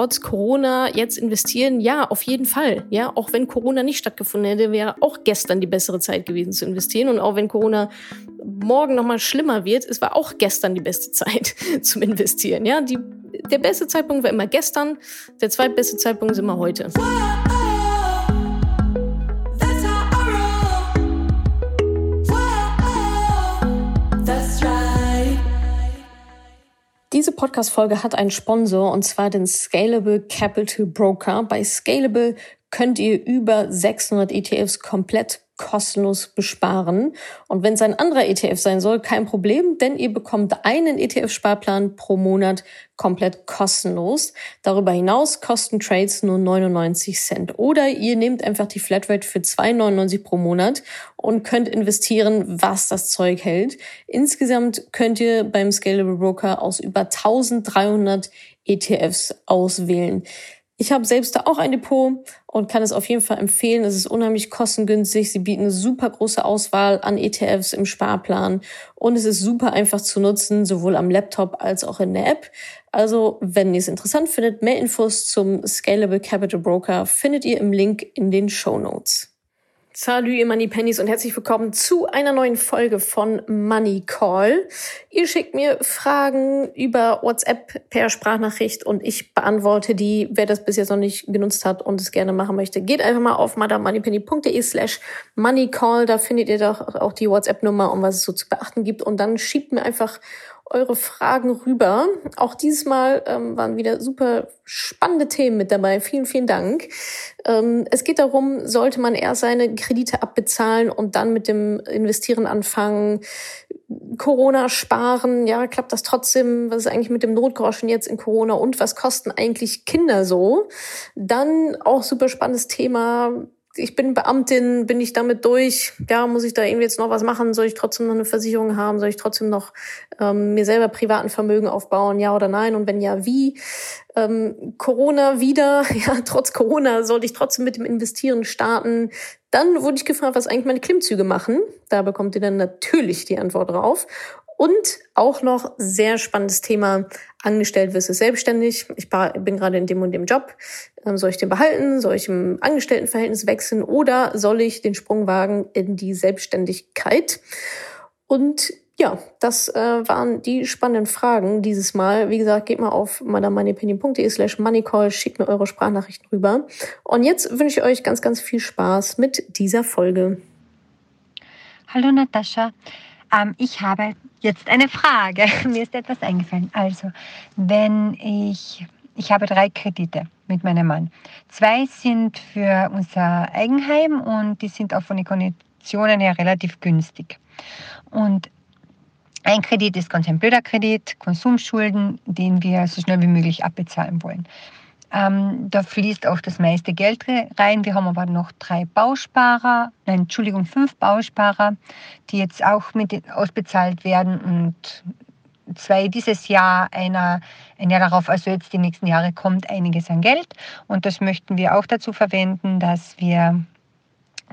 trotz Corona jetzt investieren? Ja, auf jeden Fall. Ja, auch wenn Corona nicht stattgefunden hätte, wäre auch gestern die bessere Zeit gewesen zu investieren. Und auch wenn Corona morgen noch mal schlimmer wird, es war auch gestern die beste Zeit zum Investieren. Ja, die, der beste Zeitpunkt war immer gestern, der zweitbeste Zeitpunkt ist immer heute. Podcast-Folge hat einen Sponsor und zwar den Scalable Capital Broker. Bei Scalable könnt ihr über 600 ETFs komplett kostenlos besparen. Und wenn es ein anderer ETF sein soll, kein Problem, denn ihr bekommt einen ETF-Sparplan pro Monat komplett kostenlos. Darüber hinaus kosten Trades nur 99 Cent. Oder ihr nehmt einfach die Flatrate für 2,99 pro Monat und könnt investieren, was das Zeug hält. Insgesamt könnt ihr beim Scalable Broker aus über 1300 ETFs auswählen. Ich habe selbst da auch ein Depot und kann es auf jeden Fall empfehlen. Es ist unheimlich kostengünstig. Sie bieten eine super große Auswahl an ETFs im Sparplan und es ist super einfach zu nutzen, sowohl am Laptop als auch in der App. Also, wenn ihr es interessant findet, mehr Infos zum Scalable Capital Broker findet ihr im Link in den Show Notes. Salut, ihr Money Pennies und herzlich willkommen zu einer neuen Folge von Money Call. Ihr schickt mir Fragen über WhatsApp per Sprachnachricht und ich beantworte die. Wer das bis jetzt noch nicht genutzt hat und es gerne machen möchte, geht einfach mal auf madamoneypenny.de slash moneycall. Da findet ihr doch auch die WhatsApp-Nummer und was es so zu beachten gibt. Und dann schiebt mir einfach eure Fragen rüber. Auch dieses Mal ähm, waren wieder super spannende Themen mit dabei. Vielen, vielen Dank. Ähm, es geht darum, sollte man erst seine Kredite abbezahlen und dann mit dem Investieren anfangen? Corona sparen, ja, klappt das trotzdem? Was ist eigentlich mit dem Notgroschen jetzt in Corona und was kosten eigentlich Kinder so? Dann auch super spannendes Thema ich bin Beamtin, bin ich damit durch? Ja, muss ich da irgendwie jetzt noch was machen? Soll ich trotzdem noch eine Versicherung haben? Soll ich trotzdem noch ähm, mir selber privaten Vermögen aufbauen? Ja oder nein? Und wenn ja, wie? Ähm, Corona wieder, ja, trotz Corona sollte ich trotzdem mit dem Investieren starten. Dann wurde ich gefragt, was eigentlich meine Klimmzüge machen. Da bekommt ihr dann natürlich die Antwort drauf. Und auch noch sehr spannendes Thema, angestellt versus selbstständig. Ich bin gerade in dem und dem Job. Ähm, soll ich den behalten? Soll ich im Angestelltenverhältnis wechseln? Oder soll ich den Sprung wagen in die Selbstständigkeit? Und ja, das äh, waren die spannenden Fragen dieses Mal. Wie gesagt, geht mal auf madamoneypenny.de slash moneycall, schickt mir eure Sprachnachrichten rüber. Und jetzt wünsche ich euch ganz, ganz viel Spaß mit dieser Folge. Hallo Natascha. Ähm, ich habe jetzt eine Frage. Mir ist etwas eingefallen. Also, wenn ich, ich habe drei Kredite mit meinem Mann. Zwei sind für unser Eigenheim und die sind auch von den Konditionen her relativ günstig. Und ein Kredit ist ganz ein blöder Kredit, Konsumschulden, den wir so schnell wie möglich abbezahlen wollen. Ähm, da fließt auch das meiste Geld rein. Wir haben aber noch drei Bausparer, nein, Entschuldigung, fünf Bausparer, die jetzt auch mit ausbezahlt werden und zwei dieses Jahr, einer ein Jahr darauf, also jetzt die nächsten Jahre kommt einiges an Geld und das möchten wir auch dazu verwenden, dass wir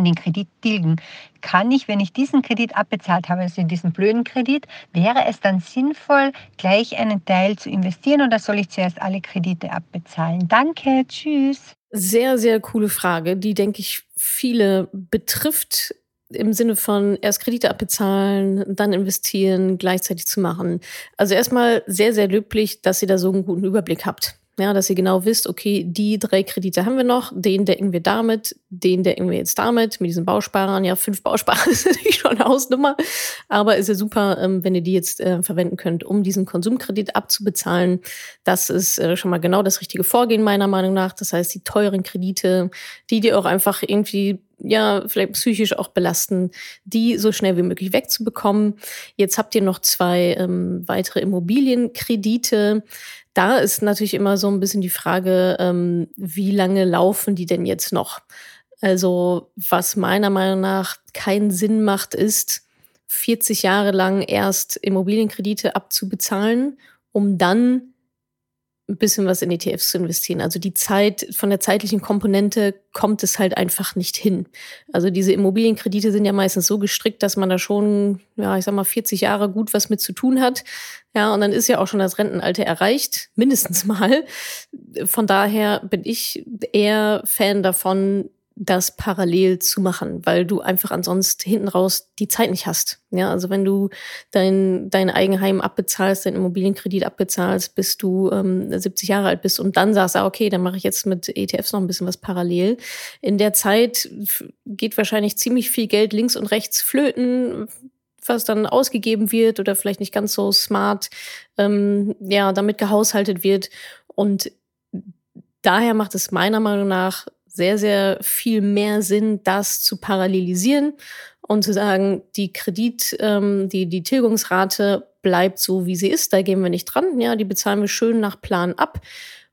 den Kredit tilgen. Kann ich, wenn ich diesen Kredit abbezahlt habe, also diesen blöden Kredit, wäre es dann sinnvoll, gleich einen Teil zu investieren oder soll ich zuerst alle Kredite abbezahlen? Danke, tschüss. Sehr, sehr coole Frage, die, denke ich, viele betrifft im Sinne von erst Kredite abbezahlen, dann investieren, gleichzeitig zu machen. Also erstmal sehr, sehr löblich, dass ihr da so einen guten Überblick habt. Ja, dass ihr genau wisst, okay, die drei Kredite haben wir noch, den decken wir damit, den decken wir jetzt damit, mit diesen Bausparern. Ja, fünf Bausparer ist natürlich schon eine Hausnummer, aber ist ja super, ähm, wenn ihr die jetzt äh, verwenden könnt, um diesen Konsumkredit abzubezahlen. Das ist äh, schon mal genau das richtige Vorgehen meiner Meinung nach. Das heißt, die teuren Kredite, die dir auch einfach irgendwie ja, vielleicht psychisch auch belasten, die so schnell wie möglich wegzubekommen. Jetzt habt ihr noch zwei ähm, weitere Immobilienkredite. Da ist natürlich immer so ein bisschen die Frage, ähm, wie lange laufen die denn jetzt noch? Also was meiner Meinung nach keinen Sinn macht, ist 40 Jahre lang erst Immobilienkredite abzubezahlen, um dann ein bisschen was in ETFs zu investieren. Also die Zeit, von der zeitlichen Komponente kommt es halt einfach nicht hin. Also diese Immobilienkredite sind ja meistens so gestrickt, dass man da schon, ja, ich sag mal, 40 Jahre gut was mit zu tun hat. Ja, und dann ist ja auch schon das Rentenalter erreicht, mindestens mal. Von daher bin ich eher Fan davon, das parallel zu machen, weil du einfach ansonsten hinten raus die Zeit nicht hast. Ja, also wenn du dein, dein Eigenheim abbezahlst, dein Immobilienkredit abbezahlst, bis du ähm, 70 Jahre alt bist und dann sagst, ah, okay, dann mache ich jetzt mit ETFs noch ein bisschen was parallel. In der Zeit geht wahrscheinlich ziemlich viel Geld links und rechts flöten, was dann ausgegeben wird oder vielleicht nicht ganz so smart, ähm, ja, damit gehaushaltet wird. Und daher macht es meiner Meinung nach sehr, sehr viel mehr Sinn, das zu parallelisieren und zu sagen, die Kredit, ähm, die, die Tilgungsrate bleibt so, wie sie ist, da gehen wir nicht dran, ja, die bezahlen wir schön nach Plan ab.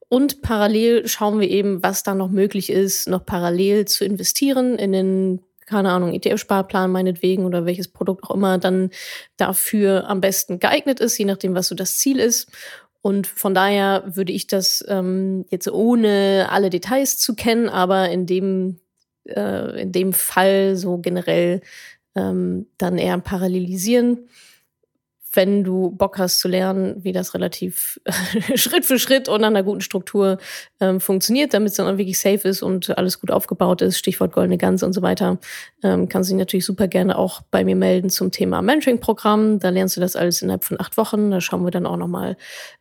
Und parallel schauen wir eben, was da noch möglich ist, noch parallel zu investieren in den, keine Ahnung, ETF-Sparplan meinetwegen oder welches Produkt auch immer dann dafür am besten geeignet ist, je nachdem, was so das Ziel ist. Und von daher würde ich das ähm, jetzt ohne alle Details zu kennen, aber in dem, äh, in dem Fall so generell ähm, dann eher parallelisieren wenn du Bock hast zu lernen, wie das relativ Schritt für Schritt und an einer guten Struktur ähm, funktioniert, damit es dann auch wirklich safe ist und alles gut aufgebaut ist, Stichwort goldene Gans und so weiter, ähm, kannst du dich natürlich super gerne auch bei mir melden zum Thema Mentoring-Programm. Da lernst du das alles innerhalb von acht Wochen. Da schauen wir dann auch nochmal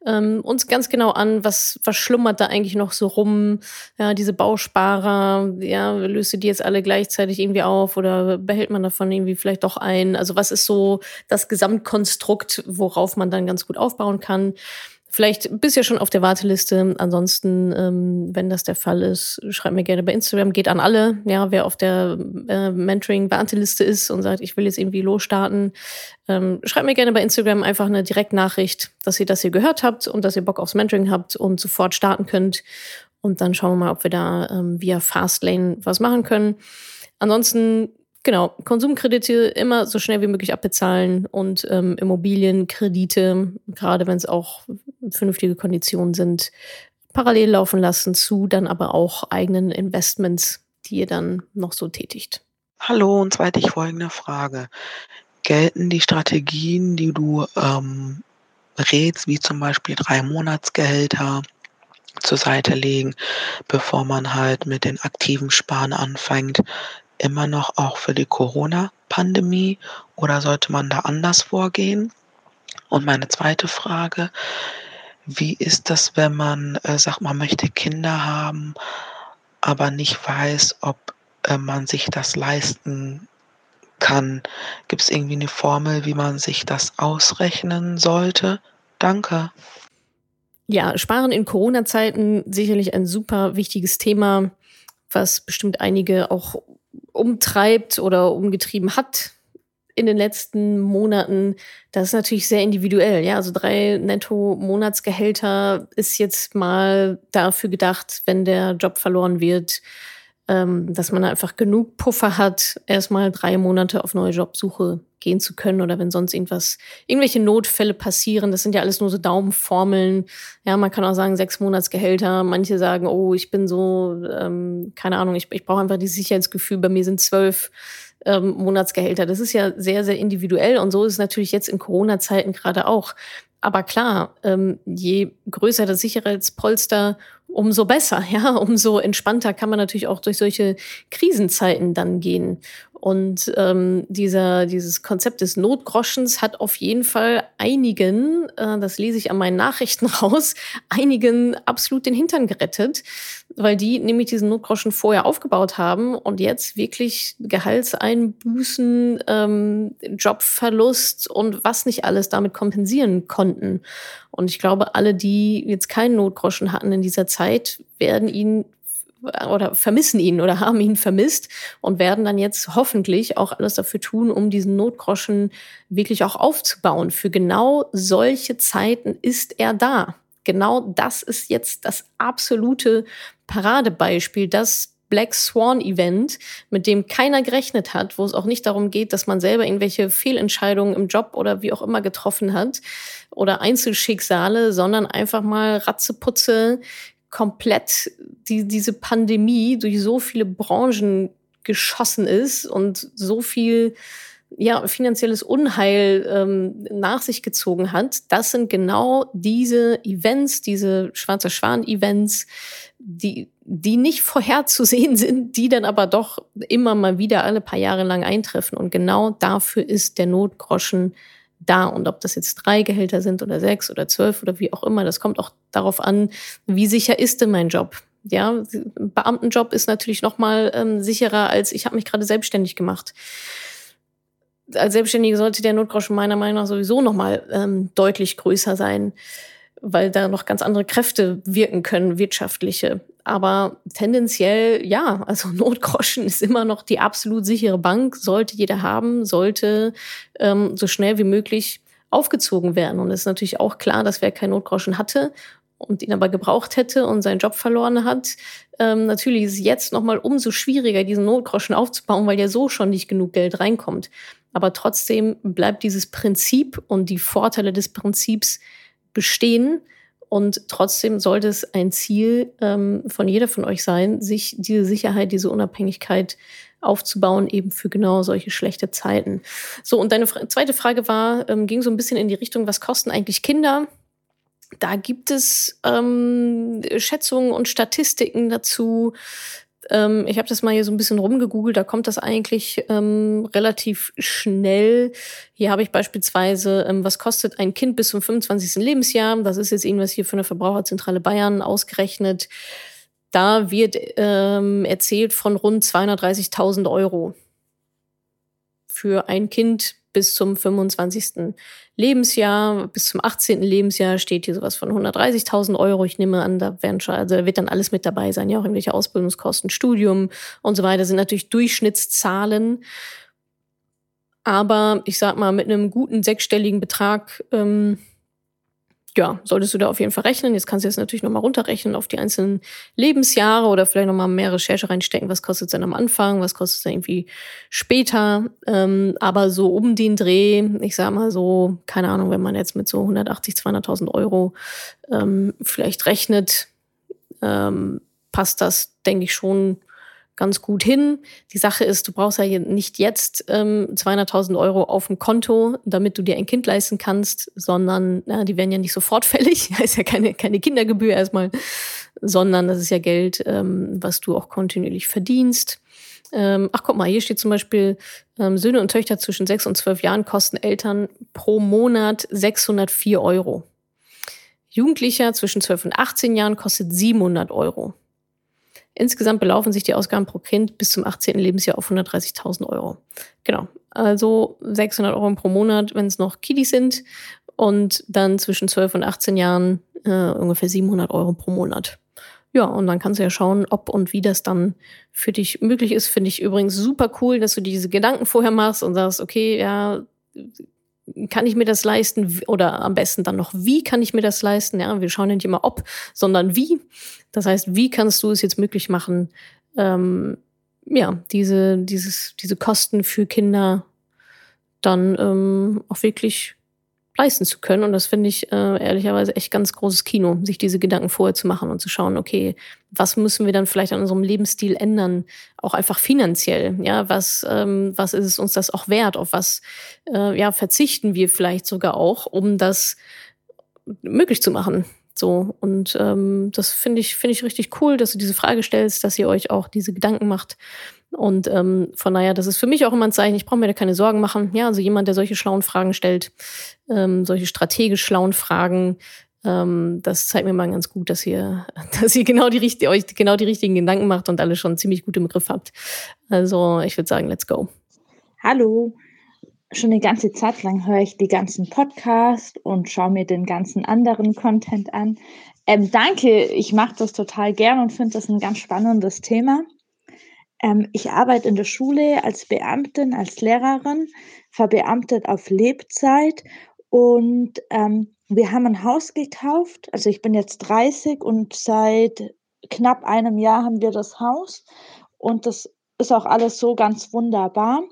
ähm, uns ganz genau an, was, was schlummert da eigentlich noch so rum. Ja, diese Bausparer, ja, löst du die jetzt alle gleichzeitig irgendwie auf oder behält man davon irgendwie vielleicht doch ein? Also was ist so das Gesamtkonstrukt Produkt, worauf man dann ganz gut aufbauen kann. Vielleicht bist du ja schon auf der Warteliste. Ansonsten, ähm, wenn das der Fall ist, schreib mir gerne bei Instagram. Geht an alle. Ja, wer auf der äh, Mentoring-Warteliste ist und sagt, ich will jetzt irgendwie losstarten, ähm, schreibt mir gerne bei Instagram einfach eine Direktnachricht, dass ihr das hier gehört habt und dass ihr Bock aufs Mentoring habt und sofort starten könnt. Und dann schauen wir mal, ob wir da ähm, via Fastlane was machen können. Ansonsten Genau, Konsumkredite immer so schnell wie möglich abbezahlen und ähm, Immobilienkredite, gerade wenn es auch vernünftige Konditionen sind, parallel laufen lassen zu dann aber auch eigenen Investments, die ihr dann noch so tätigt. Hallo, und zweitens folgende Frage. Gelten die Strategien, die du ähm, rätst, wie zum Beispiel drei Monatsgehälter zur Seite legen, bevor man halt mit den aktiven Sparen anfängt, immer noch auch für die Corona-Pandemie oder sollte man da anders vorgehen? Und meine zweite Frage, wie ist das, wenn man äh, sagt, man möchte Kinder haben, aber nicht weiß, ob äh, man sich das leisten kann? Gibt es irgendwie eine Formel, wie man sich das ausrechnen sollte? Danke. Ja, Sparen in Corona-Zeiten sicherlich ein super wichtiges Thema, was bestimmt einige auch umtreibt oder umgetrieben hat in den letzten Monaten, das ist natürlich sehr individuell. Ja, also drei Netto-Monatsgehälter ist jetzt mal dafür gedacht, wenn der Job verloren wird, ähm, dass man einfach genug Puffer hat, erstmal drei Monate auf neue Jobsuche gehen zu können oder wenn sonst irgendwas, irgendwelche Notfälle passieren. Das sind ja alles nur so Daumenformeln. Ja, man kann auch sagen sechs Monatsgehälter. Manche sagen, oh, ich bin so, ähm, keine Ahnung, ich, ich brauche einfach dieses Sicherheitsgefühl. Bei mir sind zwölf ähm, Monatsgehälter. Das ist ja sehr, sehr individuell und so ist es natürlich jetzt in Corona-Zeiten gerade auch. Aber klar, ähm, je größer das Sicherheitspolster, umso besser, ja, umso entspannter kann man natürlich auch durch solche Krisenzeiten dann gehen. Und ähm, dieser, dieses Konzept des Notgroschens hat auf jeden Fall einigen, äh, das lese ich an meinen Nachrichten raus, einigen absolut den Hintern gerettet, weil die nämlich diesen Notgroschen vorher aufgebaut haben und jetzt wirklich Gehaltseinbußen, ähm, Jobverlust und was nicht alles damit kompensieren konnten. Und ich glaube, alle, die jetzt keinen Notgroschen hatten in dieser Zeit, werden ihn oder vermissen ihn oder haben ihn vermisst und werden dann jetzt hoffentlich auch alles dafür tun, um diesen Notgroschen wirklich auch aufzubauen. Für genau solche Zeiten ist er da. Genau das ist jetzt das absolute Paradebeispiel, das Black Swan Event, mit dem keiner gerechnet hat, wo es auch nicht darum geht, dass man selber irgendwelche Fehlentscheidungen im Job oder wie auch immer getroffen hat oder Einzelschicksale, sondern einfach mal Ratzeputze komplett die, diese Pandemie durch so viele Branchen geschossen ist und so viel ja, finanzielles Unheil ähm, nach sich gezogen hat, das sind genau diese Events, diese Schwarzer Schwan-Events, die, die nicht vorherzusehen sind, die dann aber doch immer mal wieder alle paar Jahre lang eintreffen. Und genau dafür ist der Notgroschen da. Und ob das jetzt drei Gehälter sind oder sechs oder zwölf oder wie auch immer, das kommt auch darauf an, wie sicher ist denn mein Job? Ja, Beamtenjob ist natürlich noch mal ähm, sicherer als ich habe mich gerade selbstständig gemacht als Selbstständige sollte der Notgroschen meiner Meinung nach sowieso nochmal ähm, deutlich größer sein, weil da noch ganz andere Kräfte wirken können, wirtschaftliche. Aber tendenziell, ja, also Notgroschen ist immer noch die absolut sichere Bank, sollte jeder haben, sollte ähm, so schnell wie möglich aufgezogen werden. Und es ist natürlich auch klar, dass wer kein Notgroschen hatte und ihn aber gebraucht hätte und seinen Job verloren hat, ähm, natürlich ist es jetzt nochmal umso schwieriger, diesen Notgroschen aufzubauen, weil ja so schon nicht genug Geld reinkommt. Aber trotzdem bleibt dieses Prinzip und die Vorteile des Prinzips bestehen. Und trotzdem sollte es ein Ziel ähm, von jeder von euch sein, sich diese Sicherheit, diese Unabhängigkeit aufzubauen, eben für genau solche schlechte Zeiten. So, und deine zweite Frage war, ähm, ging so ein bisschen in die Richtung, was kosten eigentlich Kinder? Da gibt es ähm, Schätzungen und Statistiken dazu. Ähm, ich habe das mal hier so ein bisschen rumgegoogelt, da kommt das eigentlich ähm, relativ schnell. Hier habe ich beispielsweise, ähm, was kostet ein Kind bis zum 25. Lebensjahr? Das ist jetzt irgendwas hier für eine Verbraucherzentrale Bayern ausgerechnet. Da wird ähm, erzählt von rund 230.000 Euro für ein Kind bis zum 25. Lebensjahr, bis zum 18. Lebensjahr steht hier sowas von 130.000 Euro. Ich nehme an, da werden schon, also da wird dann alles mit dabei sein, ja auch irgendwelche Ausbildungskosten, Studium und so weiter, sind natürlich Durchschnittszahlen. Aber ich sag mal, mit einem guten sechsstelligen Betrag ähm, ja, solltest du da auf jeden Fall rechnen. Jetzt kannst du jetzt natürlich nochmal runterrechnen auf die einzelnen Lebensjahre oder vielleicht nochmal mehr Recherche reinstecken. Was kostet es denn am Anfang? Was kostet es denn irgendwie später? Ähm, aber so um den Dreh, ich sag mal so, keine Ahnung, wenn man jetzt mit so 180, 200.000 Euro ähm, vielleicht rechnet, ähm, passt das, denke ich, schon ganz gut hin. Die Sache ist, du brauchst ja nicht jetzt ähm, 200.000 Euro auf dem Konto, damit du dir ein Kind leisten kannst, sondern na, die werden ja nicht sofort fällig. Da ist ja keine, keine Kindergebühr erstmal, sondern das ist ja Geld, ähm, was du auch kontinuierlich verdienst. Ähm, ach, guck mal, hier steht zum Beispiel, ähm, Söhne und Töchter zwischen 6 und 12 Jahren kosten Eltern pro Monat 604 Euro. Jugendlicher zwischen 12 und 18 Jahren kostet 700 Euro. Insgesamt belaufen sich die Ausgaben pro Kind bis zum 18. Lebensjahr auf 130.000 Euro. Genau. Also 600 Euro pro Monat, wenn es noch Kiddies sind. Und dann zwischen 12 und 18 Jahren äh, ungefähr 700 Euro pro Monat. Ja, und dann kannst du ja schauen, ob und wie das dann für dich möglich ist. Finde ich übrigens super cool, dass du diese Gedanken vorher machst und sagst, okay, ja, kann ich mir das leisten oder am besten dann noch, wie kann ich mir das leisten? Ja, wir schauen nicht immer ob, sondern wie. Das heißt, wie kannst du es jetzt möglich machen, ähm, ja, diese, dieses, diese Kosten für Kinder dann ähm, auch wirklich leisten zu können. Und das finde ich äh, ehrlicherweise echt ganz großes Kino, sich diese Gedanken vorher zu machen und zu schauen, okay, was müssen wir dann vielleicht an unserem Lebensstil ändern, auch einfach finanziell. Ja, was, ähm, was ist es uns das auch wert? Auf was äh, ja, verzichten wir vielleicht sogar auch, um das möglich zu machen? So, und ähm, das finde ich, finde ich richtig cool, dass du diese Frage stellst, dass ihr euch auch diese Gedanken macht. Und ähm, von daher, das ist für mich auch immer ein Zeichen, ich brauche mir da keine Sorgen machen. Ja, also jemand, der solche schlauen Fragen stellt, ähm, solche strategisch schlauen Fragen, ähm, das zeigt mir mal ganz gut, dass ihr, dass ihr genau die, euch genau die richtigen Gedanken macht und alle schon ziemlich gut im Griff habt. Also ich würde sagen, let's go. Hallo, schon eine ganze Zeit lang höre ich die ganzen Podcasts und schaue mir den ganzen anderen Content an. Ähm, danke, ich mache das total gern und finde das ein ganz spannendes Thema. Ähm, ich arbeite in der Schule als Beamtin, als Lehrerin, verbeamtet auf Lebzeit und ähm, wir haben ein Haus gekauft. Also ich bin jetzt 30 und seit knapp einem Jahr haben wir das Haus und das ist auch alles so ganz wunderbar.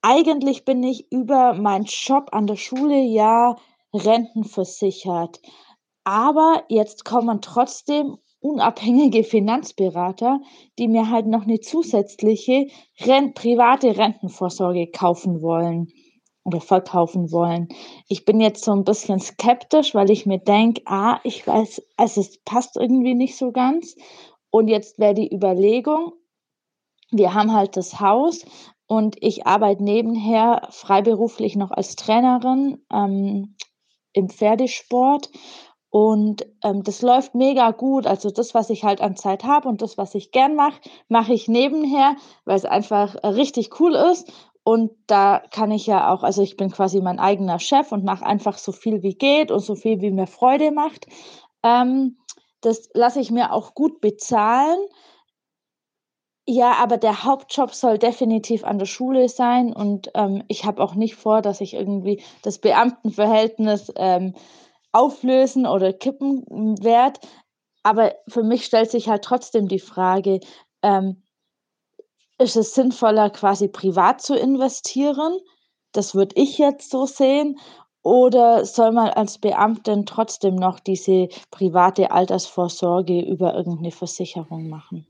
Eigentlich bin ich über meinen Job an der Schule ja rentenversichert. Aber jetzt kommen trotzdem unabhängige Finanzberater, die mir halt noch eine zusätzliche Rent private Rentenvorsorge kaufen wollen oder verkaufen wollen. Ich bin jetzt so ein bisschen skeptisch, weil ich mir denke, ah, ich weiß, also es passt irgendwie nicht so ganz. Und jetzt wäre die Überlegung, wir haben halt das Haus und ich arbeite nebenher freiberuflich noch als Trainerin ähm, im Pferdesport. Und ähm, das läuft mega gut. Also das, was ich halt an Zeit habe und das, was ich gern mache, mache ich nebenher, weil es einfach äh, richtig cool ist. Und da kann ich ja auch, also ich bin quasi mein eigener Chef und mache einfach so viel wie geht und so viel wie mir Freude macht. Ähm, das lasse ich mir auch gut bezahlen. Ja, aber der Hauptjob soll definitiv an der Schule sein und ähm, ich habe auch nicht vor, dass ich irgendwie das Beamtenverhältnis ähm, auflösen oder kippen werde. Aber für mich stellt sich halt trotzdem die Frage, ähm, ist es sinnvoller, quasi privat zu investieren? Das würde ich jetzt so sehen. Oder soll man als Beamtin trotzdem noch diese private Altersvorsorge über irgendeine Versicherung machen?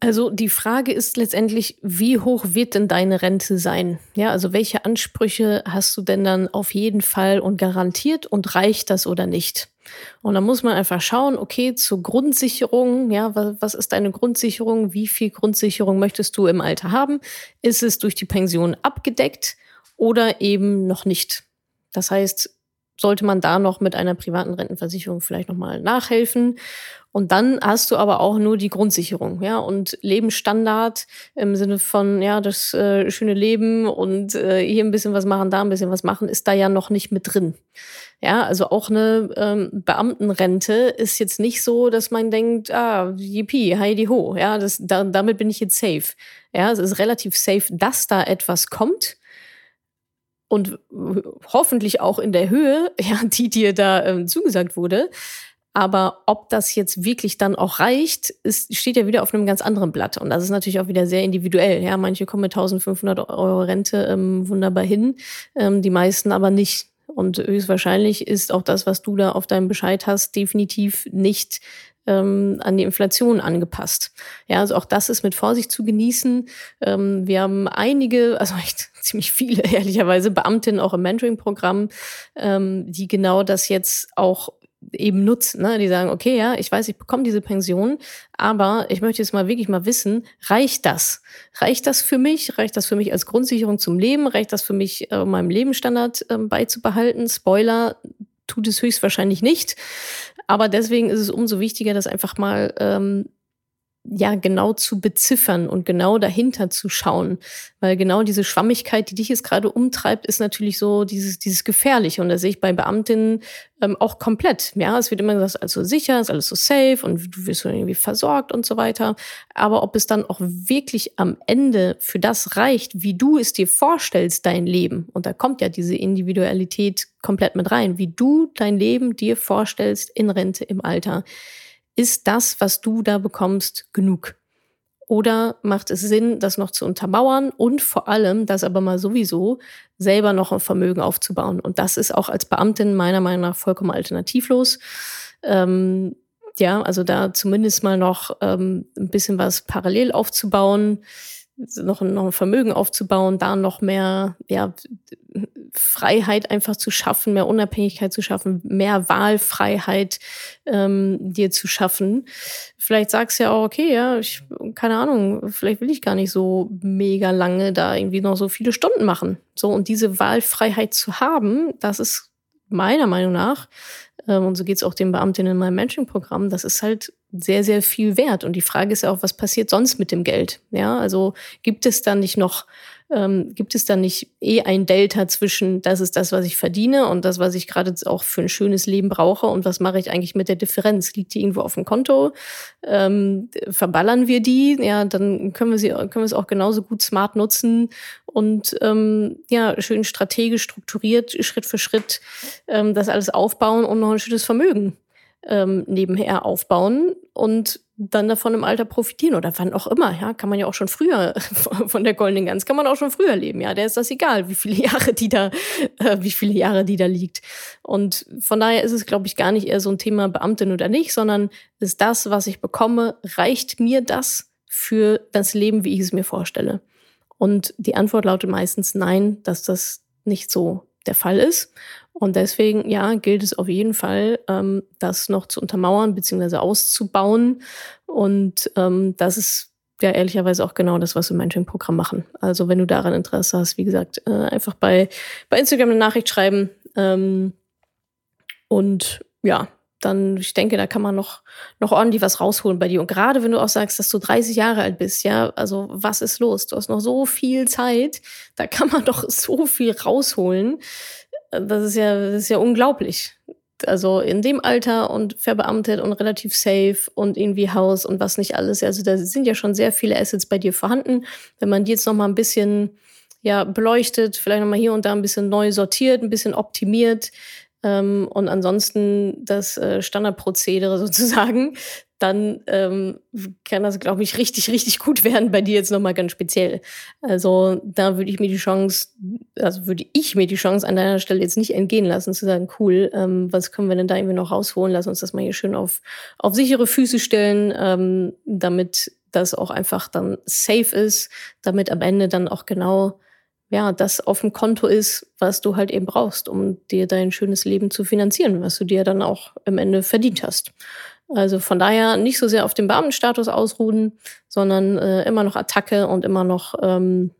Also die Frage ist letztendlich, wie hoch wird denn deine Rente sein? Ja, also welche Ansprüche hast du denn dann auf jeden Fall und garantiert und reicht das oder nicht? Und dann muss man einfach schauen, okay, zur Grundsicherung, ja, was, was ist deine Grundsicherung? Wie viel Grundsicherung möchtest du im Alter haben? Ist es durch die Pension abgedeckt oder eben noch nicht? Das heißt, sollte man da noch mit einer privaten Rentenversicherung vielleicht nochmal nachhelfen. Und dann hast du aber auch nur die Grundsicherung, ja, und Lebensstandard im Sinne von, ja, das äh, schöne Leben und äh, hier ein bisschen was machen, da ein bisschen was machen, ist da ja noch nicht mit drin. Ja, also auch eine ähm, Beamtenrente ist jetzt nicht so, dass man denkt, ah, yippie, Heidi ho, ja, das, da, damit bin ich jetzt safe. Ja, es ist relativ safe, dass da etwas kommt und hoffentlich auch in der Höhe, ja, die dir da ähm, zugesagt wurde. Aber ob das jetzt wirklich dann auch reicht, ist, steht ja wieder auf einem ganz anderen Blatt. Und das ist natürlich auch wieder sehr individuell. Ja, manche kommen mit 1500 Euro Rente ähm, wunderbar hin, ähm, die meisten aber nicht. Und höchstwahrscheinlich ist auch das, was du da auf deinem Bescheid hast, definitiv nicht ähm, an die Inflation angepasst. Ja, also auch das ist mit Vorsicht zu genießen. Ähm, wir haben einige, also echt ziemlich viele, ehrlicherweise, Beamtinnen auch im Mentoring-Programm, ähm, die genau das jetzt auch eben nutzen. Ne? Die sagen, okay, ja, ich weiß, ich bekomme diese Pension, aber ich möchte jetzt mal wirklich mal wissen, reicht das? Reicht das für mich? Reicht das für mich als Grundsicherung zum Leben? Reicht das für mich, äh, meinem Lebensstandard äh, beizubehalten? Spoiler, tut es höchstwahrscheinlich nicht. Aber deswegen ist es umso wichtiger, das einfach mal ähm, ja genau zu beziffern und genau dahinter zu schauen, weil genau diese Schwammigkeit, die dich jetzt gerade umtreibt, ist natürlich so dieses dieses gefährliche und das sehe ich bei Beamtinnen ähm, auch komplett. Ja, es wird immer gesagt, alles so sicher, ist alles so safe und du wirst so irgendwie versorgt und so weiter. Aber ob es dann auch wirklich am Ende für das reicht, wie du es dir vorstellst, dein Leben, und da kommt ja diese Individualität komplett mit rein, wie du dein Leben dir vorstellst in Rente im Alter ist das, was du da bekommst, genug? Oder macht es Sinn, das noch zu untermauern und vor allem, das aber mal sowieso, selber noch ein Vermögen aufzubauen? Und das ist auch als Beamtin meiner Meinung nach vollkommen alternativlos. Ähm, ja, also da zumindest mal noch ähm, ein bisschen was parallel aufzubauen, noch, noch ein Vermögen aufzubauen, da noch mehr ja, Freiheit einfach zu schaffen, mehr Unabhängigkeit zu schaffen, mehr Wahlfreiheit ähm, dir zu schaffen. Vielleicht sagst du ja auch, okay, ja, ich, keine Ahnung, vielleicht will ich gar nicht so mega lange da irgendwie noch so viele Stunden machen. So, und diese Wahlfreiheit zu haben, das ist meiner Meinung nach, ähm, und so geht es auch den Beamtinnen in meinem Mentoring-Programm, das ist halt sehr, sehr viel wert. Und die Frage ist ja auch, was passiert sonst mit dem Geld? Ja, also gibt es da nicht noch ähm, gibt es dann nicht eh ein Delta zwischen, das ist das, was ich verdiene und das, was ich gerade auch für ein schönes Leben brauche und was mache ich eigentlich mit der Differenz? Liegt die irgendwo auf dem Konto? Ähm, verballern wir die? Ja, dann können wir sie, können wir es auch genauso gut smart nutzen und ähm, ja, schön strategisch strukturiert, Schritt für Schritt ähm, das alles aufbauen und noch ein schönes Vermögen ähm, nebenher aufbauen und dann davon im Alter profitieren oder wann auch immer, ja, kann man ja auch schon früher von der goldenen Gans kann man auch schon früher leben, ja, der ist das egal, wie viele Jahre die da, äh, wie viele Jahre die da liegt. Und von daher ist es, glaube ich, gar nicht eher so ein Thema Beamtin oder nicht, sondern ist das, was ich bekomme, reicht mir das für das Leben, wie ich es mir vorstelle? Und die Antwort lautet meistens nein, dass das nicht so der Fall ist. Und deswegen, ja, gilt es auf jeden Fall, ähm, das noch zu untermauern bzw. auszubauen. Und ähm, das ist ja ehrlicherweise auch genau das, was wir im Mentoring-Programm machen. Also wenn du daran Interesse hast, wie gesagt, äh, einfach bei, bei Instagram eine Nachricht schreiben. Ähm, und ja, dann, ich denke, da kann man noch, noch ordentlich was rausholen bei dir. Und gerade wenn du auch sagst, dass du 30 Jahre alt bist, ja, also was ist los? Du hast noch so viel Zeit, da kann man doch so viel rausholen. Das ist ja, das ist ja unglaublich. Also in dem Alter und verbeamtet und relativ safe und irgendwie Haus und was nicht alles. Also da sind ja schon sehr viele Assets bei dir vorhanden. Wenn man die jetzt noch mal ein bisschen ja, beleuchtet, vielleicht noch mal hier und da ein bisschen neu sortiert, ein bisschen optimiert, ähm, und ansonsten das äh, Standardprozedere sozusagen, dann ähm, kann das, glaube ich, richtig, richtig gut werden bei dir jetzt nochmal ganz speziell. Also da würde ich mir die Chance, also würde ich mir die Chance an deiner Stelle jetzt nicht entgehen lassen, zu sagen, cool, ähm, was können wir denn da irgendwie noch rausholen? Lass uns das mal hier schön auf, auf sichere Füße stellen, ähm, damit das auch einfach dann safe ist, damit am Ende dann auch genau ja, das auf dem Konto ist, was du halt eben brauchst, um dir dein schönes Leben zu finanzieren, was du dir dann auch im Ende verdient hast. Also von daher nicht so sehr auf dem Beamtenstatus ausruhen, sondern äh, immer noch Attacke und immer noch ähm,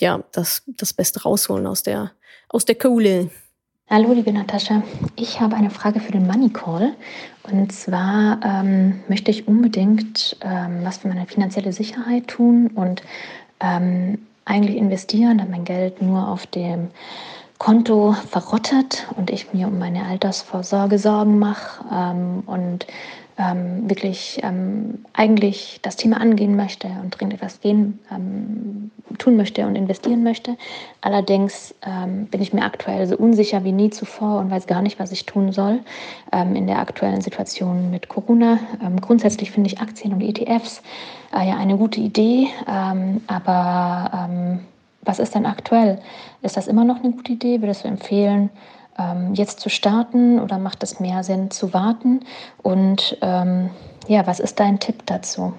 ja das, das Beste rausholen aus der aus der Kohle. Hallo, liebe Natascha. Ich habe eine Frage für den Money Call. Und zwar ähm, möchte ich unbedingt ähm, was für meine finanzielle Sicherheit tun und ähm, eigentlich investieren, da mein Geld nur auf dem Konto verrottet und ich mir um meine Altersvorsorge Sorgen mache ähm, und ähm, wirklich ähm, eigentlich das Thema angehen möchte und dringend etwas gehen, ähm, tun möchte und investieren möchte. Allerdings ähm, bin ich mir aktuell so unsicher wie nie zuvor und weiß gar nicht, was ich tun soll ähm, in der aktuellen Situation mit Corona. Ähm, grundsätzlich finde ich Aktien und ETFs äh, ja eine gute Idee, aber was ist denn aktuell? Ist das immer noch eine gute Idee? Würdest du empfehlen, ähm, jetzt zu starten oder macht es mehr Sinn zu warten? Und ähm, ja, was ist dein Tipp dazu?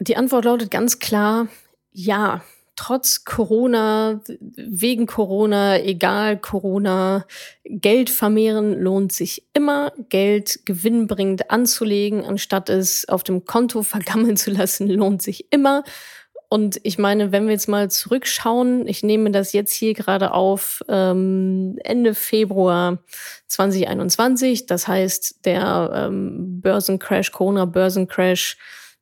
Die Antwort lautet ganz klar, ja. Trotz Corona, wegen Corona, egal Corona, Geld vermehren lohnt sich immer. Geld gewinnbringend anzulegen, anstatt es auf dem Konto vergammeln zu lassen, lohnt sich immer. Und ich meine, wenn wir jetzt mal zurückschauen, ich nehme das jetzt hier gerade auf ähm, Ende Februar 2021. Das heißt, der ähm, Börsencrash, Corona-Börsencrash,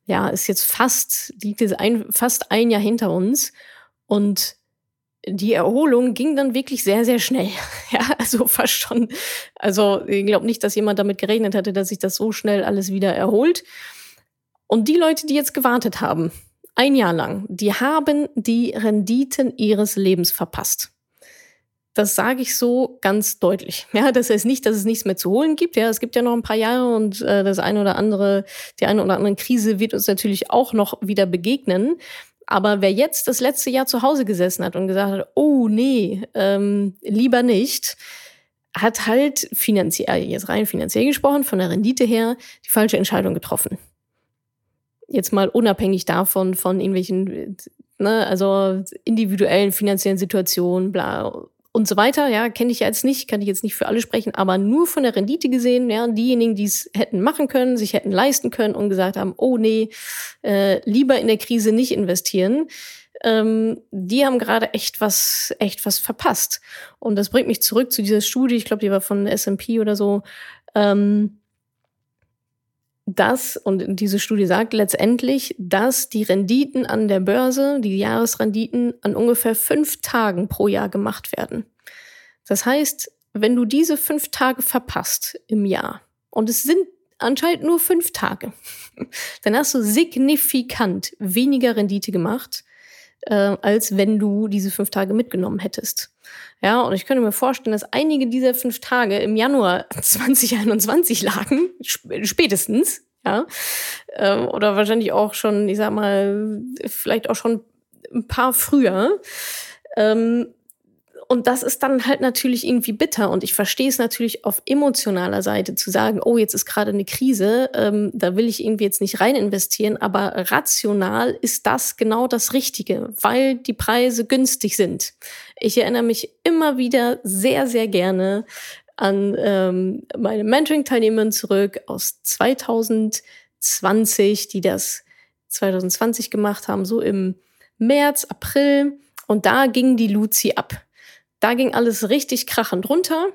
ja, ist jetzt fast, liegt jetzt ein, fast ein Jahr hinter uns. Und die Erholung ging dann wirklich sehr, sehr schnell. Ja, also fast schon. Also ich glaube nicht, dass jemand damit gerechnet hatte, dass sich das so schnell alles wieder erholt. Und die Leute, die jetzt gewartet haben, ein Jahr lang, die haben die Renditen ihres Lebens verpasst. Das sage ich so ganz deutlich. Ja, das heißt nicht, dass es nichts mehr zu holen gibt. Ja, es gibt ja noch ein paar Jahre und äh, das eine oder andere, die eine oder andere Krise wird uns natürlich auch noch wieder begegnen. Aber wer jetzt das letzte Jahr zu Hause gesessen hat und gesagt hat, oh nee, ähm, lieber nicht, hat halt finanziell, jetzt rein finanziell gesprochen, von der Rendite her, die falsche Entscheidung getroffen jetzt mal unabhängig davon, von irgendwelchen, ne, also individuellen finanziellen Situationen, bla und so weiter, ja, kenne ich jetzt nicht, kann ich jetzt nicht für alle sprechen, aber nur von der Rendite gesehen, ja, diejenigen, die es hätten machen können, sich hätten leisten können und gesagt haben, oh nee, äh, lieber in der Krise nicht investieren, ähm, die haben gerade echt was, echt was verpasst. Und das bringt mich zurück zu dieser Studie, ich glaube, die war von S&P oder so, ähm, dass, und diese Studie sagt letztendlich, dass die Renditen an der Börse, die Jahresrenditen, an ungefähr fünf Tagen pro Jahr gemacht werden. Das heißt, wenn du diese fünf Tage verpasst im Jahr, und es sind anscheinend nur fünf Tage, dann hast du signifikant weniger Rendite gemacht, äh, als wenn du diese fünf Tage mitgenommen hättest. Ja, und ich könnte mir vorstellen, dass einige dieser fünf Tage im Januar 2021 lagen, spätestens, ja. Ähm, oder wahrscheinlich auch schon, ich sag mal, vielleicht auch schon ein paar früher. Ähm, und das ist dann halt natürlich irgendwie bitter. Und ich verstehe es natürlich auf emotionaler Seite zu sagen, oh, jetzt ist gerade eine Krise, ähm, da will ich irgendwie jetzt nicht rein investieren. Aber rational ist das genau das Richtige, weil die Preise günstig sind. Ich erinnere mich immer wieder sehr, sehr gerne an ähm, meine Mentoring-Teilnehmer zurück aus 2020, die das 2020 gemacht haben, so im März, April. Und da ging die Luzi ab. Da ging alles richtig krachend runter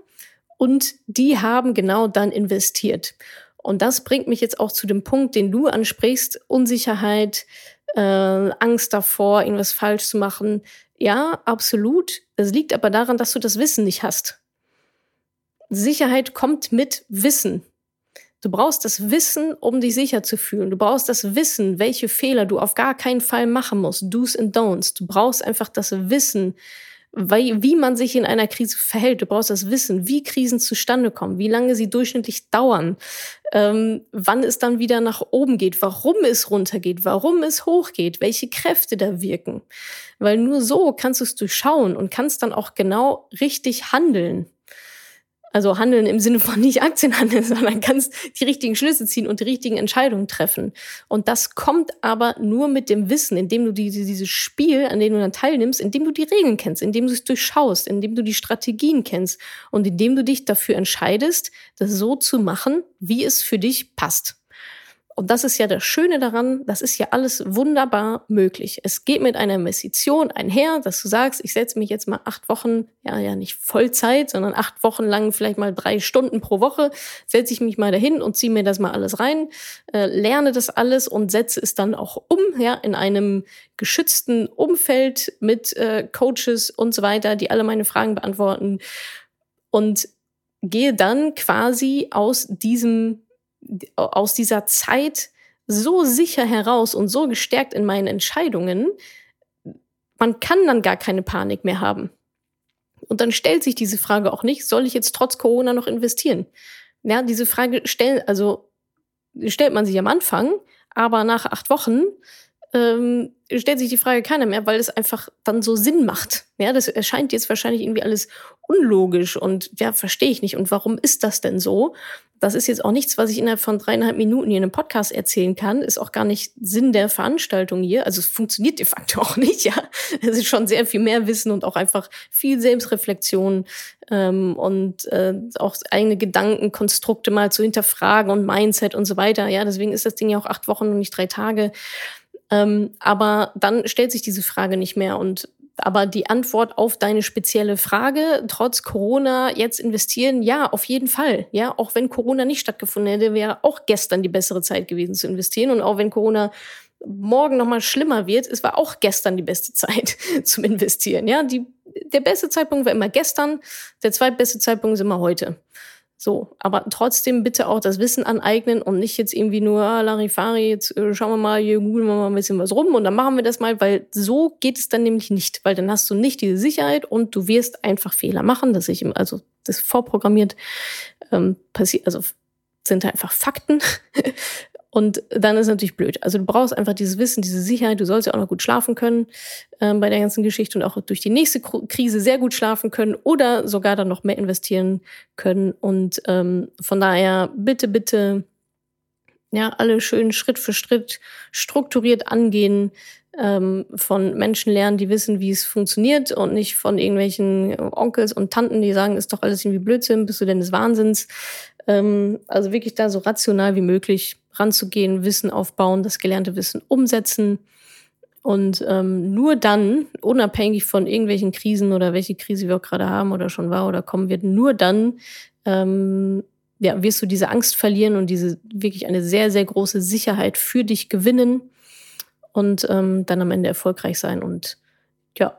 und die haben genau dann investiert. Und das bringt mich jetzt auch zu dem Punkt, den du ansprichst, Unsicherheit, äh, Angst davor, irgendwas falsch zu machen. Ja, absolut. Das liegt aber daran, dass du das Wissen nicht hast. Sicherheit kommt mit Wissen. Du brauchst das Wissen, um dich sicher zu fühlen. Du brauchst das Wissen, welche Fehler du auf gar keinen Fall machen musst. Do's and Don'ts. Du brauchst einfach das Wissen, weil, wie man sich in einer Krise verhält. Du brauchst das Wissen, wie Krisen zustande kommen, wie lange sie durchschnittlich dauern, ähm, wann es dann wieder nach oben geht, warum es runtergeht, warum es hochgeht, welche Kräfte da wirken. Weil nur so kannst du es durchschauen und kannst dann auch genau richtig handeln. Also handeln im Sinne von nicht Aktien handeln, sondern kannst die richtigen Schlüsse ziehen und die richtigen Entscheidungen treffen. Und das kommt aber nur mit dem Wissen, indem du die, dieses Spiel, an dem du dann teilnimmst, indem du die Regeln kennst, indem du es durchschaust, indem du die Strategien kennst und indem du dich dafür entscheidest, das so zu machen, wie es für dich passt. Und das ist ja das Schöne daran, das ist ja alles wunderbar möglich. Es geht mit einer Investition einher, dass du sagst, ich setze mich jetzt mal acht Wochen, ja, ja, nicht Vollzeit, sondern acht Wochen lang, vielleicht mal drei Stunden pro Woche, setze ich mich mal dahin und ziehe mir das mal alles rein, äh, lerne das alles und setze es dann auch um, ja, in einem geschützten Umfeld mit äh, Coaches und so weiter, die alle meine Fragen beantworten und gehe dann quasi aus diesem aus dieser Zeit so sicher heraus und so gestärkt in meinen Entscheidungen, man kann dann gar keine Panik mehr haben. Und dann stellt sich diese Frage auch nicht, soll ich jetzt trotz Corona noch investieren? Ja, diese Frage stellen, also stellt man sich am Anfang, aber nach acht Wochen ähm, stellt sich die Frage keiner mehr, weil es einfach dann so Sinn macht. Ja, das erscheint jetzt wahrscheinlich irgendwie alles unlogisch und ja, verstehe ich nicht. Und warum ist das denn so? Das ist jetzt auch nichts, was ich innerhalb von dreieinhalb Minuten hier in einem Podcast erzählen kann. Ist auch gar nicht Sinn der Veranstaltung hier. Also es funktioniert de facto auch nicht, ja. Es ist schon sehr viel mehr Wissen und auch einfach viel Selbstreflexion ähm, und äh, auch eigene Gedankenkonstrukte mal zu hinterfragen und Mindset und so weiter. Ja, deswegen ist das Ding ja auch acht Wochen und nicht drei Tage. Ähm, aber dann stellt sich diese Frage nicht mehr und aber die Antwort auf deine spezielle Frage, trotz Corona jetzt investieren, ja, auf jeden Fall. Ja, auch wenn Corona nicht stattgefunden hätte, wäre auch gestern die bessere Zeit gewesen zu investieren. Und auch wenn Corona morgen nochmal schlimmer wird, es war auch gestern die beste Zeit zum Investieren. Ja, die, der beste Zeitpunkt war immer gestern, der zweitbeste Zeitpunkt ist immer heute. So, aber trotzdem bitte auch das Wissen aneignen und nicht jetzt irgendwie nur, ah, Larifari, jetzt äh, schauen wir mal, hier googeln wir mal ein bisschen was rum und dann machen wir das mal, weil so geht es dann nämlich nicht, weil dann hast du nicht diese Sicherheit und du wirst einfach Fehler machen, dass ich, also das vorprogrammiert ähm, passiert, also sind einfach Fakten. Und dann ist es natürlich blöd. Also du brauchst einfach dieses Wissen, diese Sicherheit. Du sollst ja auch noch gut schlafen können ähm, bei der ganzen Geschichte und auch durch die nächste Krise sehr gut schlafen können oder sogar dann noch mehr investieren können. Und ähm, von daher bitte, bitte, ja, alle schön Schritt für Schritt strukturiert angehen, ähm, von Menschen lernen, die wissen, wie es funktioniert und nicht von irgendwelchen Onkels und Tanten, die sagen, ist doch alles irgendwie Blödsinn, bist du denn des Wahnsinns. Ähm, also wirklich da so rational wie möglich ranzugehen, Wissen aufbauen, das gelernte Wissen umsetzen. Und ähm, nur dann, unabhängig von irgendwelchen Krisen oder welche Krise wir auch gerade haben oder schon war oder kommen wird, nur dann ähm, ja, wirst du diese Angst verlieren und diese wirklich eine sehr, sehr große Sicherheit für dich gewinnen und ähm, dann am Ende erfolgreich sein und ja,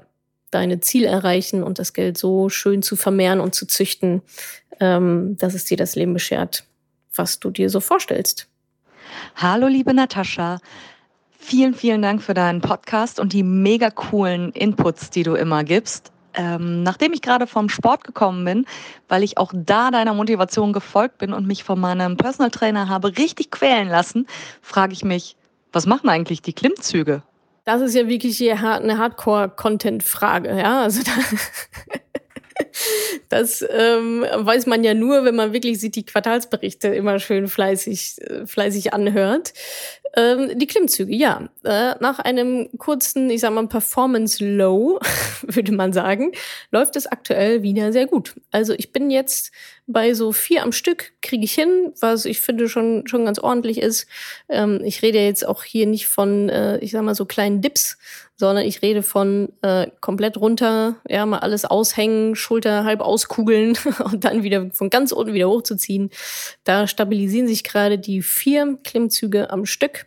deine Ziel erreichen und das Geld so schön zu vermehren und zu züchten, ähm, dass es dir das Leben beschert, was du dir so vorstellst. Hallo, liebe Natascha. Vielen, vielen Dank für deinen Podcast und die mega coolen Inputs, die du immer gibst. ähm, nachdem ich gerade vom Sport gekommen bin, weil ich auch da deiner Motivation gefolgt bin und mich von meinem Personal Trainer habe richtig quälen lassen, frage ich mich, was machen eigentlich die Klimmzüge? Das ist ja wirklich eine Hardcore-Content-Frage, ja. Also da Das ähm, weiß man ja nur, wenn man wirklich sich die Quartalsberichte immer schön fleißig, äh, fleißig anhört. Ähm, die Klimmzüge, ja. Äh, nach einem kurzen, ich sag mal, Performance Low, würde man sagen, läuft es aktuell wieder sehr gut. Also ich bin jetzt bei so vier am Stück, kriege ich hin, was ich finde schon, schon ganz ordentlich ist. Ähm, ich rede jetzt auch hier nicht von, äh, ich sag mal, so kleinen Dips, sondern ich rede von äh, komplett runter, ja, mal alles aushängen, Schulter halb auskugeln und dann wieder von ganz unten wieder hochzuziehen. Da stabilisieren sich gerade die vier Klimmzüge am Stück.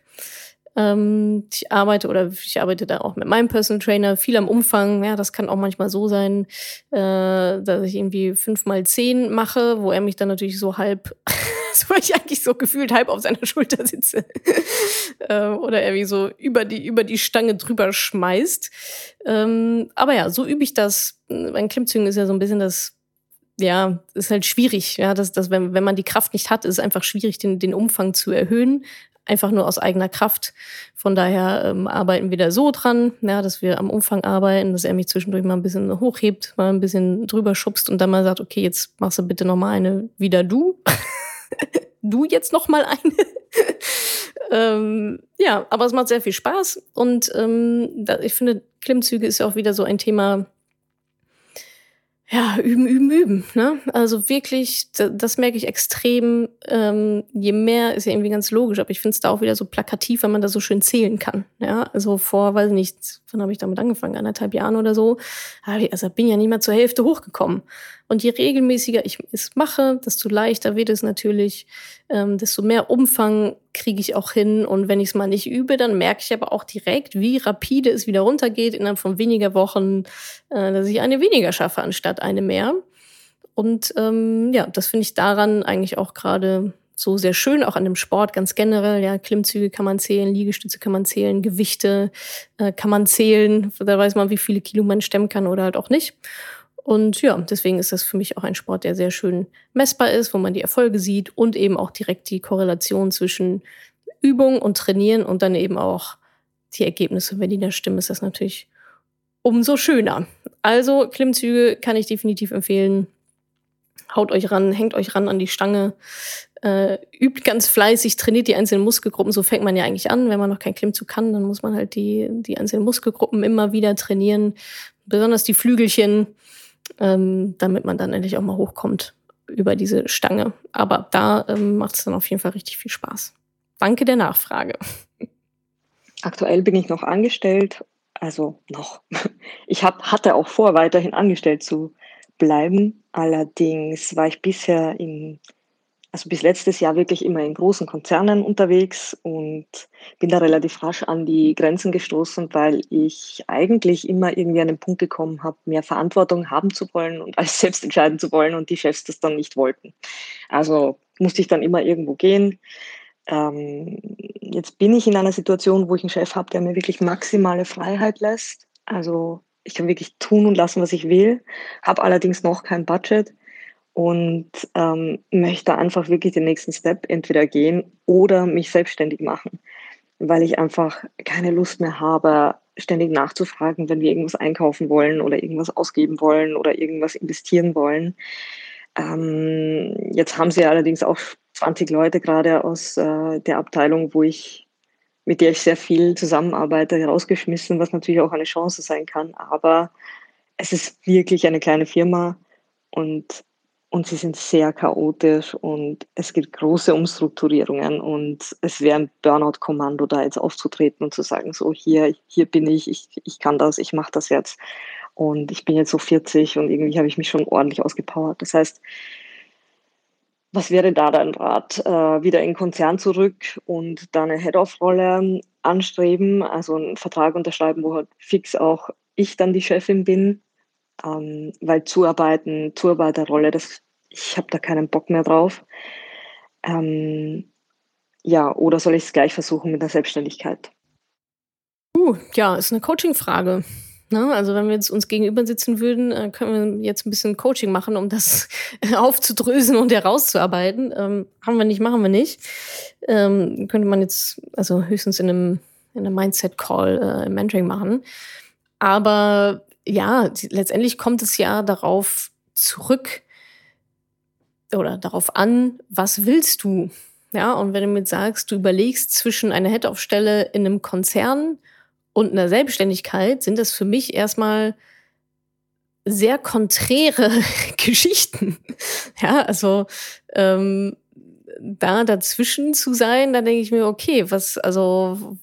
Ähm, ich arbeite oder ich arbeite da auch mit meinem Personal Trainer viel am Umfang. Ja, das kann auch manchmal so sein, äh, dass ich irgendwie fünf mal zehn mache, wo er mich dann natürlich so halb so weil ich eigentlich so gefühlt halb auf seiner Schulter sitze. äh, oder irgendwie so über die, über die Stange drüber schmeißt. Ähm, aber ja, so übe ich das. Bei Klimmzügen ist ja so ein bisschen das ja, ist halt schwierig. Ja, dass, dass wenn, wenn man die Kraft nicht hat, ist es einfach schwierig, den, den Umfang zu erhöhen. Einfach nur aus eigener Kraft. Von daher ähm, arbeiten wir da so dran, ja, dass wir am Umfang arbeiten, dass er mich zwischendurch mal ein bisschen hochhebt, mal ein bisschen drüber schubst und dann mal sagt, okay, jetzt machst du bitte noch mal eine wieder du. du jetzt noch mal eine. ähm, ja, aber es macht sehr viel Spaß und ähm, da, ich finde, Klimmzüge ist ja auch wieder so ein Thema, ja, üben, üben, üben. Ne? Also wirklich, das, merke ich extrem. Ähm, je mehr ist ja irgendwie ganz logisch, aber ich finde es da auch wieder so plakativ, wenn man da so schön zählen kann. Ja, also vor, weiß nicht, wann habe ich damit angefangen? Anderthalb Jahren oder so. Also bin ja nicht mal zur Hälfte hochgekommen. Und je regelmäßiger ich es mache, desto leichter wird es natürlich, ähm, desto mehr Umfang kriege ich auch hin. Und wenn ich es mal nicht übe, dann merke ich aber auch direkt, wie rapide es wieder runtergeht innerhalb von weniger Wochen, äh, dass ich eine weniger schaffe anstatt eine mehr. Und ähm, ja, das finde ich daran eigentlich auch gerade so sehr schön, auch an dem Sport ganz generell. Ja, Klimmzüge kann man zählen, Liegestütze kann man zählen, Gewichte äh, kann man zählen. Da weiß man, wie viele Kilo man stemmen kann oder halt auch nicht. Und ja, deswegen ist das für mich auch ein Sport, der sehr schön messbar ist, wo man die Erfolge sieht und eben auch direkt die Korrelation zwischen Übung und Trainieren und dann eben auch die Ergebnisse. Wenn die da stimmen, ist das natürlich umso schöner. Also Klimmzüge kann ich definitiv empfehlen. Haut euch ran, hängt euch ran an die Stange, äh, übt ganz fleißig, trainiert die einzelnen Muskelgruppen. So fängt man ja eigentlich an. Wenn man noch kein Klimmzug kann, dann muss man halt die, die einzelnen Muskelgruppen immer wieder trainieren. Besonders die Flügelchen ähm, damit man dann endlich auch mal hochkommt über diese Stange. Aber da ähm, macht es dann auf jeden Fall richtig viel Spaß. Danke der Nachfrage. Aktuell bin ich noch angestellt, also noch. Ich hab, hatte auch vor, weiterhin angestellt zu bleiben. Allerdings war ich bisher im also bis letztes Jahr wirklich immer in großen Konzernen unterwegs und bin da relativ rasch an die Grenzen gestoßen, weil ich eigentlich immer irgendwie an den Punkt gekommen habe, mehr Verantwortung haben zu wollen und alles selbst entscheiden zu wollen und die Chefs das dann nicht wollten. Also musste ich dann immer irgendwo gehen. Ähm, jetzt bin ich in einer Situation, wo ich einen Chef habe, der mir wirklich maximale Freiheit lässt. Also ich kann wirklich tun und lassen, was ich will, habe allerdings noch kein Budget und ähm, möchte einfach wirklich den nächsten Step entweder gehen oder mich selbstständig machen, weil ich einfach keine Lust mehr habe, ständig nachzufragen, wenn wir irgendwas einkaufen wollen oder irgendwas ausgeben wollen oder irgendwas investieren wollen. Ähm, jetzt haben sie allerdings auch 20 Leute gerade aus äh, der Abteilung, wo ich mit der ich sehr viel zusammenarbeite, rausgeschmissen, was natürlich auch eine Chance sein kann. Aber es ist wirklich eine kleine Firma und und sie sind sehr chaotisch und es gibt große Umstrukturierungen und es wäre ein Burnout-Kommando, da jetzt aufzutreten und zu sagen, so hier, hier bin ich, ich, ich kann das, ich mache das jetzt und ich bin jetzt so 40 und irgendwie habe ich mich schon ordentlich ausgepowert. Das heißt, was wäre da dein Rat? Äh, wieder in Konzern zurück und da eine Head-Off-Rolle anstreben, also einen Vertrag unterschreiben, wo halt fix auch ich dann die Chefin bin ähm, weil Zuarbeiten, Zuarbeiterrolle, das, ich habe da keinen Bock mehr drauf. Ähm, ja, oder soll ich es gleich versuchen mit der Selbstständigkeit? Uh, ja, ist eine Coaching-Frage. Ne? Also wenn wir jetzt uns gegenüber sitzen würden, äh, können wir jetzt ein bisschen Coaching machen, um das aufzudrösen und herauszuarbeiten. Ähm, haben wir nicht, machen wir nicht. Ähm, könnte man jetzt also höchstens in einem, in einem Mindset-Call äh, Mentoring machen. Aber ja, letztendlich kommt es ja darauf zurück oder darauf an, was willst du? Ja, und wenn du mir sagst, du überlegst zwischen einer Head-Off-Stelle in einem Konzern und einer Selbstständigkeit, sind das für mich erstmal sehr konträre Geschichten. Ja, also ähm, da dazwischen zu sein, da denke ich mir, okay, was, also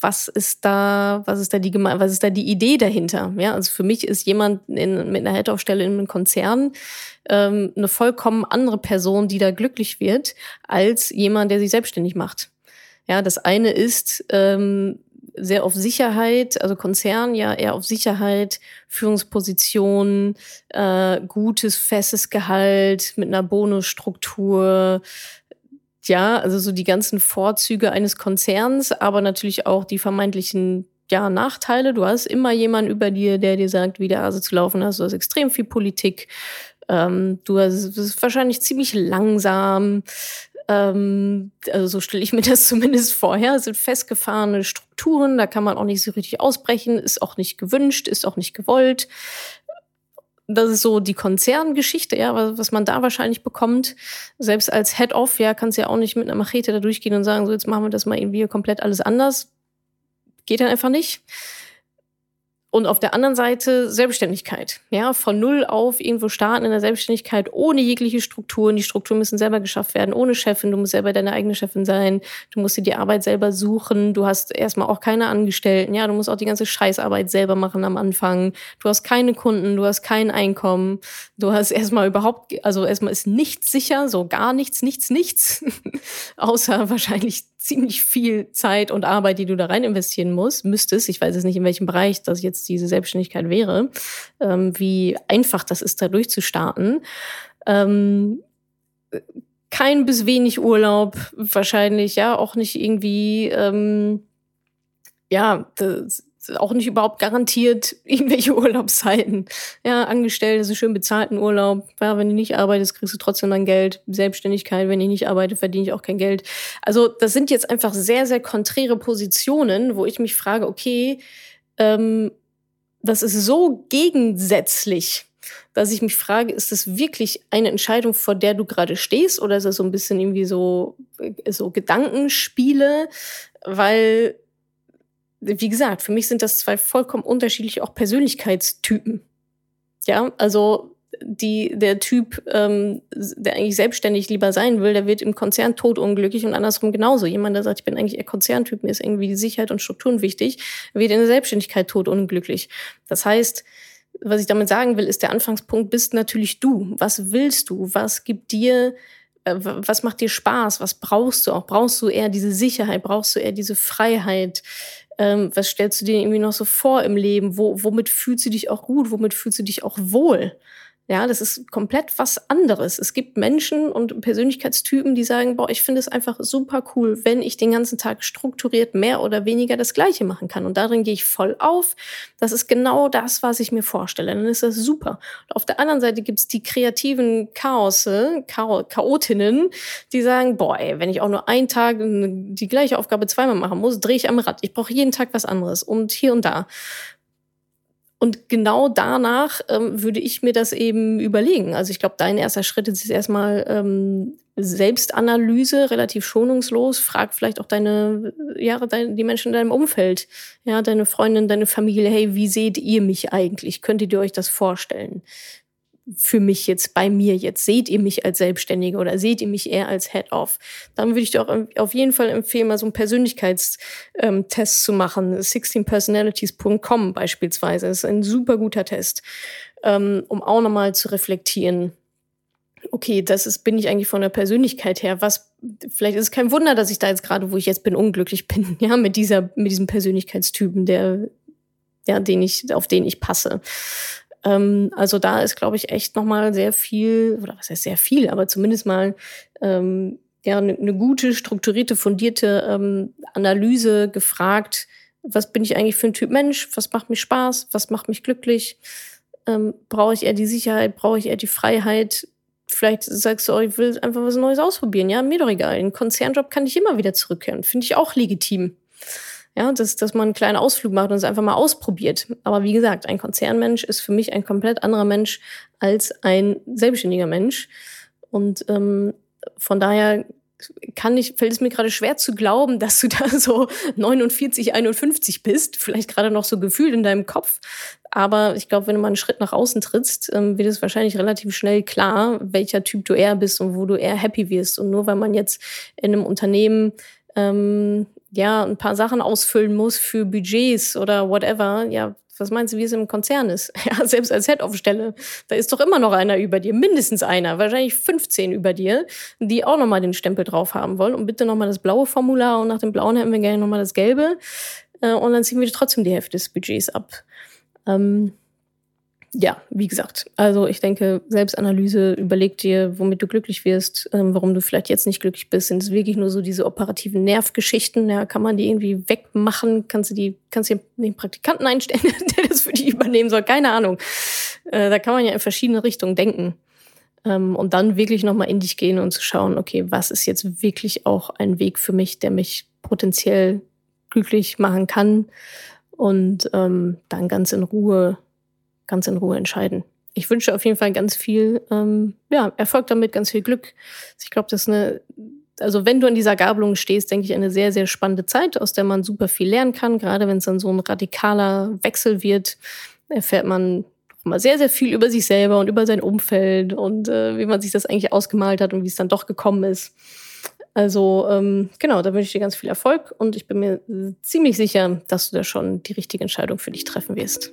was ist da, was ist da die was ist da die Idee dahinter? Ja, also für mich ist jemand in, mit einer Head-Off-Stelle in einem Konzern ähm, eine vollkommen andere Person, die da glücklich wird, als jemand, der sich selbstständig macht. Ja, das eine ist ähm, sehr auf Sicherheit, also Konzern ja eher auf Sicherheit, Führungspositionen, äh, gutes, festes Gehalt mit einer Bonusstruktur, ja, also so die ganzen Vorzüge eines Konzerns, aber natürlich auch die vermeintlichen ja, Nachteile. Du hast immer jemanden über dir, der dir sagt, wie der Hase zu laufen hast. Du hast extrem viel Politik. Ähm, du hast, bist wahrscheinlich ziemlich langsam. Ähm, also so stelle ich mir das zumindest vorher. Es sind festgefahrene Strukturen, da kann man auch nicht so richtig ausbrechen, ist auch nicht gewünscht, ist auch nicht gewollt das ist so die Konzerngeschichte, ja, was man da wahrscheinlich bekommt. Selbst als Head-Off, ja, kannst ja auch nicht mit einer Machete da durchgehen und sagen, so jetzt machen wir das mal irgendwie komplett alles anders. Geht dann einfach nicht. Und auf der anderen Seite Selbstständigkeit. Ja, von null auf irgendwo starten in der Selbstständigkeit ohne jegliche Strukturen. Die Strukturen müssen selber geschafft werden, ohne Chefin. Du musst selber deine eigene Chefin sein. Du musst dir die Arbeit selber suchen. Du hast erstmal auch keine Angestellten. Ja, du musst auch die ganze Scheißarbeit selber machen am Anfang. Du hast keine Kunden. Du hast kein Einkommen. Du hast erstmal überhaupt, also erstmal ist nichts sicher, so gar nichts, nichts, nichts. Außer wahrscheinlich ziemlich viel Zeit und Arbeit, die du da rein investieren musst, müsstest. Ich weiß jetzt nicht, in welchem Bereich das jetzt diese Selbstständigkeit wäre, ähm, wie einfach das ist, da durchzustarten. Ähm, kein bis wenig Urlaub, wahrscheinlich, ja, auch nicht irgendwie, ähm, ja, das, auch nicht überhaupt garantiert irgendwelche Urlaubszeiten. Ja, Angestellte, so schön bezahlten Urlaub. Ja, wenn du nicht arbeitest, kriegst du trotzdem dein Geld. Selbstständigkeit, wenn ich nicht arbeite, verdiene ich auch kein Geld. Also das sind jetzt einfach sehr, sehr konträre Positionen, wo ich mich frage, okay, ähm, das ist so gegensätzlich, dass ich mich frage, ist das wirklich eine Entscheidung, vor der du gerade stehst, oder ist das so ein bisschen irgendwie so, so Gedankenspiele? Weil wie gesagt, für mich sind das zwei vollkommen unterschiedliche auch Persönlichkeitstypen. Ja, also die, der Typ, ähm, der eigentlich selbstständig lieber sein will, der wird im Konzern totunglücklich und andersrum genauso. Jemand, der sagt, ich bin eigentlich eher Konzerntyp, mir ist irgendwie die Sicherheit und Strukturen wichtig, wird in der Selbstständigkeit totunglücklich. Das heißt, was ich damit sagen will, ist, der Anfangspunkt bist natürlich du. Was willst du? Was gibt dir äh, was macht dir Spaß? Was brauchst du auch? Brauchst du eher diese Sicherheit? Brauchst du eher diese Freiheit? Ähm, was stellst du dir irgendwie noch so vor im Leben? Wo, womit fühlst du dich auch gut? Womit fühlst du dich auch wohl? Ja, das ist komplett was anderes. Es gibt Menschen und Persönlichkeitstypen, die sagen, boah, ich finde es einfach super cool, wenn ich den ganzen Tag strukturiert mehr oder weniger das Gleiche machen kann. Und darin gehe ich voll auf. Das ist genau das, was ich mir vorstelle. Dann ist das super. Und auf der anderen Seite gibt's die kreativen Chaose, Chao Chaotinnen, die sagen, boah, ey, wenn ich auch nur einen Tag die gleiche Aufgabe zweimal machen muss, drehe ich am Rad. Ich brauche jeden Tag was anderes und hier und da. Und genau danach ähm, würde ich mir das eben überlegen. Also ich glaube, dein erster Schritt ist erstmal ähm, Selbstanalyse, relativ schonungslos. Frag vielleicht auch deine, ja, deine, die Menschen in deinem Umfeld, ja, deine Freundin, deine Familie. Hey, wie seht ihr mich eigentlich? Könntet ihr euch das vorstellen? Für mich jetzt, bei mir jetzt? Seht ihr mich als Selbstständige oder seht ihr mich eher als Head-Off? Dann würde ich dir auch auf jeden Fall empfehlen, mal so einen Persönlichkeitstest ähm, zu machen. 16personalities.com beispielsweise das ist ein super guter Test, ähm, um auch nochmal zu reflektieren. Okay, das ist, bin ich eigentlich von der Persönlichkeit her. Was, vielleicht ist es kein Wunder, dass ich da jetzt gerade, wo ich jetzt bin, unglücklich bin, ja, mit dieser, mit diesem Persönlichkeitstypen, der, ja, den ich, auf den ich passe. Ähm, also da ist, glaube ich, echt nochmal sehr viel, oder was heißt sehr viel, aber zumindest mal ähm, ja, eine ne gute, strukturierte, fundierte ähm, Analyse gefragt, was bin ich eigentlich für ein Typ Mensch? Was macht mir Spaß? Was macht mich glücklich? Ähm, brauche ich eher die Sicherheit? Brauche ich eher die Freiheit? Vielleicht sagst du, oh, ich will einfach was Neues ausprobieren. Ja, mir doch egal. In Konzernjob kann ich immer wieder zurückkehren. Finde ich auch legitim. Ja, dass, dass man einen kleinen Ausflug macht und es einfach mal ausprobiert. Aber wie gesagt, ein Konzernmensch ist für mich ein komplett anderer Mensch als ein selbstständiger Mensch. Und ähm, von daher kann ich, fällt es mir gerade schwer zu glauben, dass du da so 49, 51 bist, vielleicht gerade noch so gefühlt in deinem Kopf. Aber ich glaube, wenn du mal einen Schritt nach außen trittst, ähm, wird es wahrscheinlich relativ schnell klar, welcher Typ du eher bist und wo du eher happy wirst. Und nur weil man jetzt in einem Unternehmen ähm, ja ein paar Sachen ausfüllen muss für Budgets oder whatever, ja, was meinst du, wie es im Konzern ist? Ja, selbst als Head-Off-Stelle, da ist doch immer noch einer über dir, mindestens einer, wahrscheinlich 15 über dir, die auch nochmal den Stempel drauf haben wollen. Und bitte nochmal das blaue Formular und nach dem blauen hätten wir gerne nochmal das gelbe. Äh, und dann ziehen wir trotzdem die Hälfte des Budgets ab. Ähm, ja, wie gesagt, also ich denke, Selbstanalyse, überleg dir, womit du glücklich wirst, ähm, warum du vielleicht jetzt nicht glücklich bist. Sind es wirklich nur so diese operativen Nervgeschichten? Ja, kann man die irgendwie wegmachen? Kannst du die, kannst du den Praktikanten einstellen, der das für dich übernehmen soll? Keine Ahnung. Äh, da kann man ja in verschiedene Richtungen denken. Ähm, und dann wirklich nochmal in dich gehen und zu schauen, okay, was ist jetzt wirklich auch ein Weg für mich, der mich potenziell glücklich machen kann? Und ähm, dann ganz in Ruhe ganz in Ruhe entscheiden. Ich wünsche auf jeden Fall ganz viel ähm, ja, Erfolg damit, ganz viel Glück. Ich glaube, das ist eine, also wenn du an dieser Gabelung stehst, denke ich, eine sehr, sehr spannende Zeit, aus der man super viel lernen kann. Gerade wenn es dann so ein radikaler Wechsel wird, erfährt man mal sehr, sehr viel über sich selber und über sein Umfeld und äh, wie man sich das eigentlich ausgemalt hat und wie es dann doch gekommen ist. Also ähm, genau, da wünsche ich dir ganz viel Erfolg und ich bin mir ziemlich sicher, dass du da schon die richtige Entscheidung für dich treffen wirst.